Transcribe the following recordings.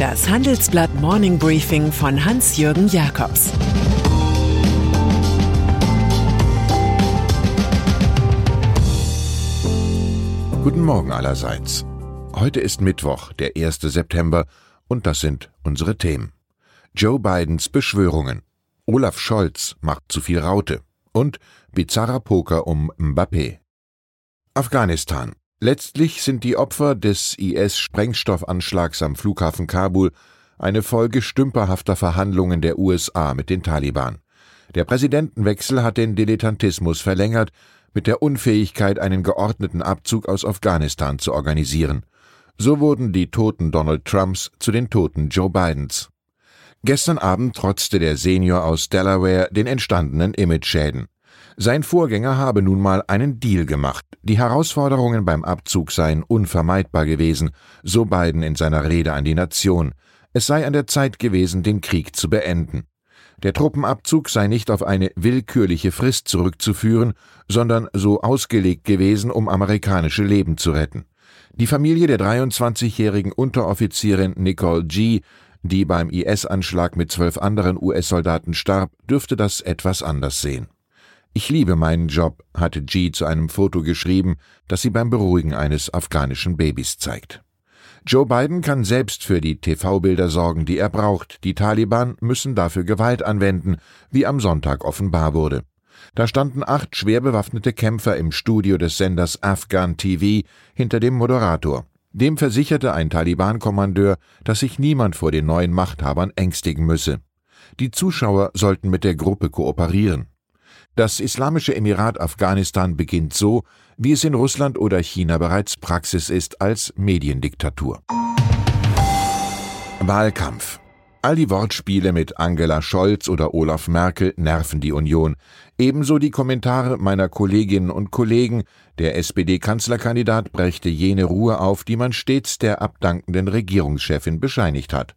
Das Handelsblatt Morning Briefing von Hans-Jürgen Jakobs Guten Morgen allerseits. Heute ist Mittwoch, der 1. September, und das sind unsere Themen. Joe Bidens Beschwörungen. Olaf Scholz macht zu viel Raute. Und bizarrer Poker um Mbappé. Afghanistan. Letztlich sind die Opfer des IS-Sprengstoffanschlags am Flughafen Kabul eine Folge stümperhafter Verhandlungen der USA mit den Taliban. Der Präsidentenwechsel hat den Dilettantismus verlängert, mit der Unfähigkeit, einen geordneten Abzug aus Afghanistan zu organisieren. So wurden die Toten Donald Trumps zu den Toten Joe Bidens. Gestern Abend trotzte der Senior aus Delaware den entstandenen Imageschäden. Sein Vorgänger habe nun mal einen Deal gemacht. Die Herausforderungen beim Abzug seien unvermeidbar gewesen, so Biden in seiner Rede an die Nation. Es sei an der Zeit gewesen, den Krieg zu beenden. Der Truppenabzug sei nicht auf eine willkürliche Frist zurückzuführen, sondern so ausgelegt gewesen, um amerikanische Leben zu retten. Die Familie der 23-jährigen Unteroffizierin Nicole G., die beim IS-Anschlag mit zwölf anderen US-Soldaten starb, dürfte das etwas anders sehen. Ich liebe meinen Job, hatte G zu einem Foto geschrieben, das sie beim Beruhigen eines afghanischen Babys zeigt. Joe Biden kann selbst für die TV-Bilder sorgen, die er braucht. Die Taliban müssen dafür Gewalt anwenden, wie am Sonntag offenbar wurde. Da standen acht schwer bewaffnete Kämpfer im Studio des Senders Afghan TV hinter dem Moderator. Dem versicherte ein Taliban-Kommandeur, dass sich niemand vor den neuen Machthabern ängstigen müsse. Die Zuschauer sollten mit der Gruppe kooperieren. Das Islamische Emirat Afghanistan beginnt so, wie es in Russland oder China bereits Praxis ist als Mediendiktatur. Wahlkampf. All die Wortspiele mit Angela Scholz oder Olaf Merkel nerven die Union. Ebenso die Kommentare meiner Kolleginnen und Kollegen, der SPD-Kanzlerkandidat brächte jene Ruhe auf, die man stets der abdankenden Regierungschefin bescheinigt hat.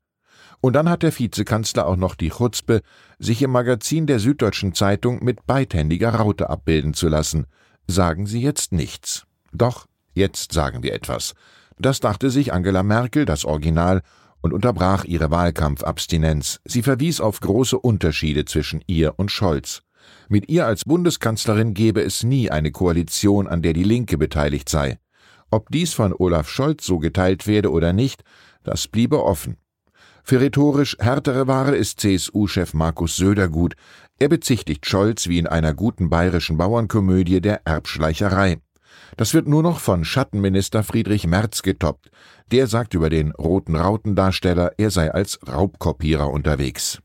Und dann hat der Vizekanzler auch noch die Chutzpe, sich im Magazin der Süddeutschen Zeitung mit beidhändiger Raute abbilden zu lassen. Sagen Sie jetzt nichts. Doch, jetzt sagen wir etwas. Das dachte sich Angela Merkel, das Original, und unterbrach ihre Wahlkampfabstinenz. Sie verwies auf große Unterschiede zwischen ihr und Scholz. Mit ihr als Bundeskanzlerin gebe es nie eine Koalition, an der die Linke beteiligt sei. Ob dies von Olaf Scholz so geteilt werde oder nicht, das bliebe offen. Für rhetorisch härtere Ware ist CSU-Chef Markus Söder gut. Er bezichtigt Scholz wie in einer guten bayerischen Bauernkomödie der Erbschleicherei. Das wird nur noch von Schattenminister Friedrich Merz getoppt. Der sagt über den roten Rautendarsteller, er sei als Raubkopierer unterwegs.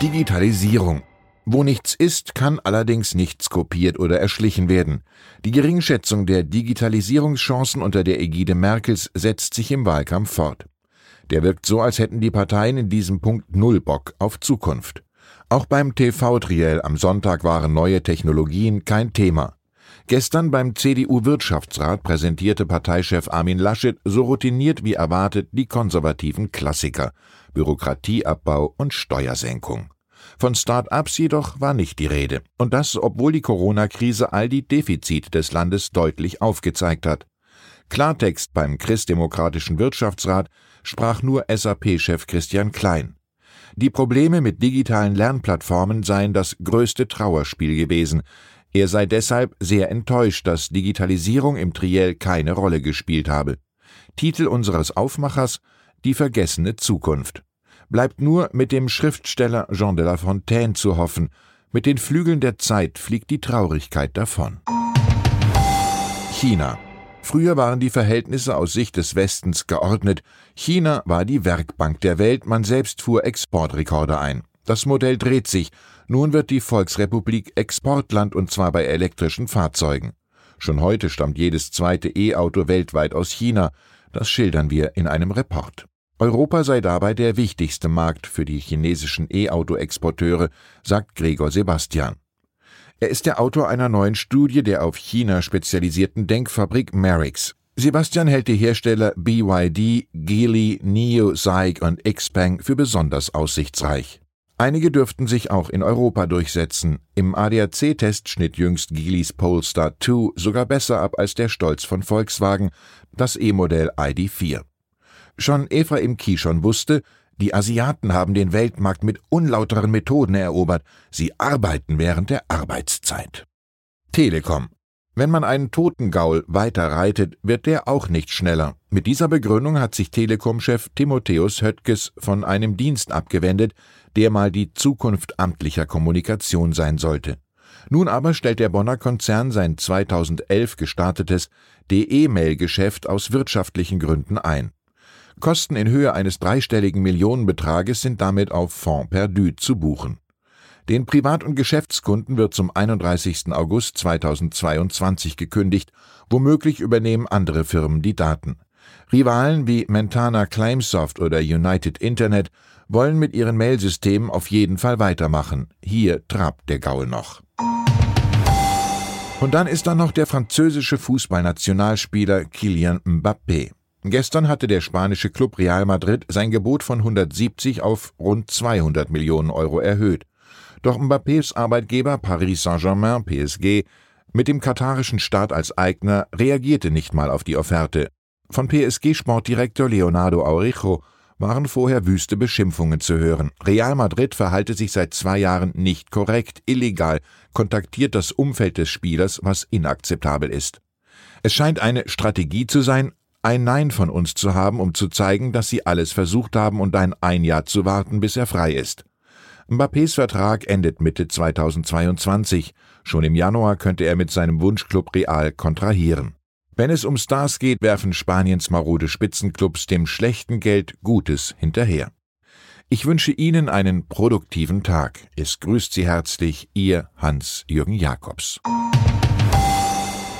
Digitalisierung. Wo nichts ist, kann allerdings nichts kopiert oder erschlichen werden. Die Geringschätzung der Digitalisierungschancen unter der Ägide Merkels setzt sich im Wahlkampf fort. Der wirkt so, als hätten die Parteien in diesem Punkt null Bock auf Zukunft. Auch beim TV-Triell am Sonntag waren neue Technologien kein Thema. Gestern beim CDU-Wirtschaftsrat präsentierte Parteichef Armin Laschet so routiniert wie erwartet die konservativen Klassiker Bürokratieabbau und Steuersenkung. Von Start-ups jedoch war nicht die Rede, und das, obwohl die Corona-Krise all die Defizite des Landes deutlich aufgezeigt hat. Klartext beim Christdemokratischen Wirtschaftsrat sprach nur SAP-Chef Christian Klein. Die Probleme mit digitalen Lernplattformen seien das größte Trauerspiel gewesen. Er sei deshalb sehr enttäuscht, dass Digitalisierung im Triell keine Rolle gespielt habe. Titel unseres Aufmachers Die vergessene Zukunft. Bleibt nur mit dem Schriftsteller Jean de La Fontaine zu hoffen, mit den Flügeln der Zeit fliegt die Traurigkeit davon. China Früher waren die Verhältnisse aus Sicht des Westens geordnet. China war die Werkbank der Welt, man selbst fuhr Exportrekorde ein. Das Modell dreht sich. Nun wird die Volksrepublik Exportland und zwar bei elektrischen Fahrzeugen. Schon heute stammt jedes zweite E-Auto weltweit aus China. Das schildern wir in einem Report. Europa sei dabei der wichtigste Markt für die chinesischen E-Auto-Exporteure, sagt Gregor Sebastian. Er ist der Autor einer neuen Studie der auf China spezialisierten Denkfabrik Merix. Sebastian hält die Hersteller BYD, Geely, NIO, SAIC und Xpeng für besonders aussichtsreich. Einige dürften sich auch in Europa durchsetzen. Im ADAC-Test schnitt jüngst Geelys Polestar 2 sogar besser ab als der Stolz von Volkswagen, das E-Modell ID4. Schon Ephraim Kishon wusste, die Asiaten haben den Weltmarkt mit unlauteren Methoden erobert. Sie arbeiten während der Arbeitszeit. Telekom. Wenn man einen toten Gaul weiter reitet, wird der auch nicht schneller. Mit dieser Begründung hat sich Telekom-Chef Timotheus Höttges von einem Dienst abgewendet, der mal die Zukunft amtlicher Kommunikation sein sollte. Nun aber stellt der Bonner Konzern sein 2011 gestartetes DE-Mail-Geschäft aus wirtschaftlichen Gründen ein. Kosten in Höhe eines dreistelligen Millionenbetrages sind damit auf Fonds perdu zu buchen. Den Privat- und Geschäftskunden wird zum 31. August 2022 gekündigt, womöglich übernehmen andere Firmen die Daten. Rivalen wie Mentana Claimsoft oder United Internet wollen mit ihren Mailsystemen auf jeden Fall weitermachen. Hier trabt der Gaul noch. Und dann ist da noch der französische Fußballnationalspieler Kylian Mbappé. Gestern hatte der spanische Club Real Madrid sein Gebot von 170 auf rund 200 Millionen Euro erhöht. Doch Mbappés Arbeitgeber Paris Saint-Germain PSG mit dem katarischen Staat als Eigner reagierte nicht mal auf die Offerte. Von PSG-Sportdirektor Leonardo Aurijo waren vorher wüste Beschimpfungen zu hören. Real Madrid verhalte sich seit zwei Jahren nicht korrekt, illegal, kontaktiert das Umfeld des Spielers, was inakzeptabel ist. Es scheint eine Strategie zu sein, ein Nein von uns zu haben, um zu zeigen, dass sie alles versucht haben und ein ein Jahr zu warten, bis er frei ist. Mbappés Vertrag endet Mitte 2022. Schon im Januar könnte er mit seinem Wunschklub Real kontrahieren. Wenn es um Stars geht, werfen Spaniens marode Spitzenclubs dem schlechten Geld Gutes hinterher. Ich wünsche Ihnen einen produktiven Tag. Es grüßt Sie herzlich Ihr Hans-Jürgen Jakobs.